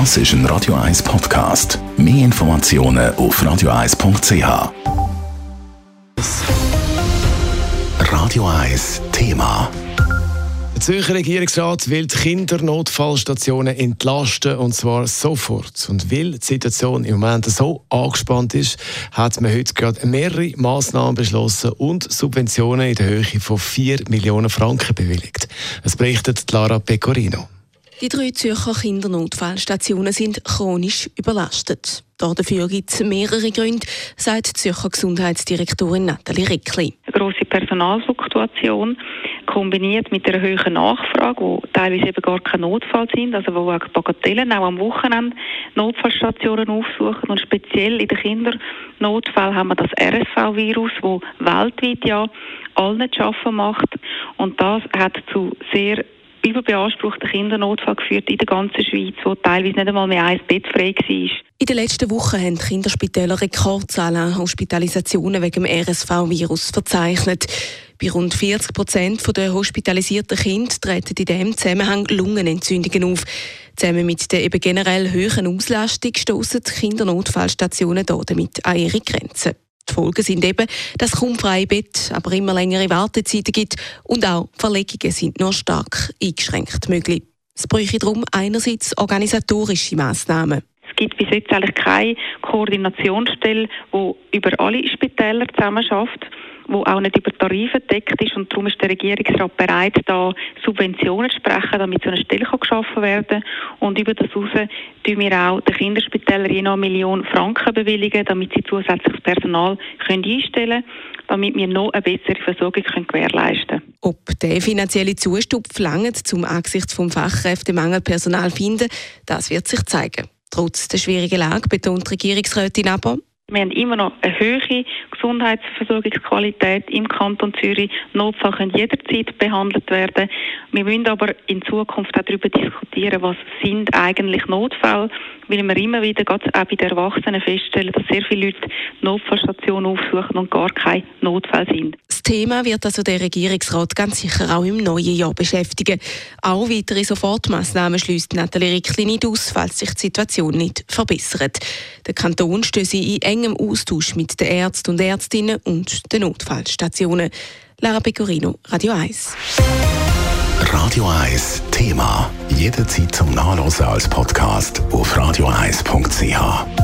Das ist ein Radio 1 Podcast. Mehr Informationen auf radio1.ch. Radio 1 Thema. Der Zürcher Regierungsrat will die Kindernotfallstationen entlasten und zwar sofort. Und weil die Situation im Moment so angespannt ist, hat man heute gerade mehrere Massnahmen beschlossen und Subventionen in der Höhe von 4 Millionen Franken bewilligt. Es berichtet Lara Pecorino. Die drei Zürcher Kindernotfallstationen sind chronisch überlastet. Dafür gibt es mehrere Gründe, sagt die Zürcher Gesundheitsdirektorin Nathalie Rickli. Eine grosse Personalfluktuation kombiniert mit einer hohen Nachfrage, wo teilweise eben gar kein Notfall sind, also wo auch Bagatellen auch am Wochenende Notfallstationen aufsuchen und speziell in den Kindernotfällen haben wir das RSV-Virus, wo weltweit ja allen zu schaffen macht und das hat zu sehr überbeanspruchten Kindernotfall geführt in der ganzen Schweiz, wo teilweise nicht einmal mehr ein Bett frei war. In den letzten Wochen haben die Kinderspitäler Rekordzahlen an Hospitalisationen wegen dem RSV-Virus verzeichnet. Bei rund 40 Prozent der hospitalisierten Kinder treten in diesem Zusammenhang Lungenentzündungen auf. Zusammen mit der eben generell hohen Auslastung stoßen Kindernotfallstationen damit an ihre Grenzen. Die Folgen sind eben, dass es kaum freie Bett, aber immer längere Wartezeiten gibt und auch Verlegungen sind nur stark eingeschränkt möglich. Es bräuchte darum einerseits organisatorische Massnahmen. Es gibt bis jetzt eigentlich keine Koordinationsstelle, die über alle Spitäler zusammen schafft wo auch nicht über Tarife deckt ist und darum ist der Regierungsrat bereit, da Subventionen zu sprechen, damit so eine Stelle kann geschaffen werden und über das hinaus tun wir auch den Kinderspitälern je eine Million Franken bewilligen, damit sie zusätzliches Personal können einstellen können, damit wir noch eine bessere Versorgung können gewährleisten können. Ob der finanzielle Zustupf langt, zum angesichts vom Fachkräftemangel Personal finden, das wird sich zeigen. Trotz der schwierigen Lage betont Regierungsrätin aber, wir haben immer noch eine hohe Gesundheitsversorgungsqualität im Kanton Zürich. Notfall können jederzeit behandelt werden. Wir müssen aber in Zukunft auch darüber diskutieren, was sind eigentlich Notfälle, weil wir immer wieder gerade auch bei den Erwachsenen feststellen, dass sehr viele Leute Notfallstationen aufsuchen und gar keine Notfälle sind. Das Thema wird also der Regierungsrat ganz sicher auch im neuen Jahr beschäftigen. Auch weitere Sofortmaßnahmen schließt Nathalie Rickli nicht aus, falls sich die Situation nicht verbessert. Der Kanton stößt in engem Austausch mit den Ärzten und Ärztinnen und den Notfallstationen. Lara Pecorino, Radio 1. Radio 1 Thema. Jederzeit zum Nachlesen als Podcast auf radio1.ch.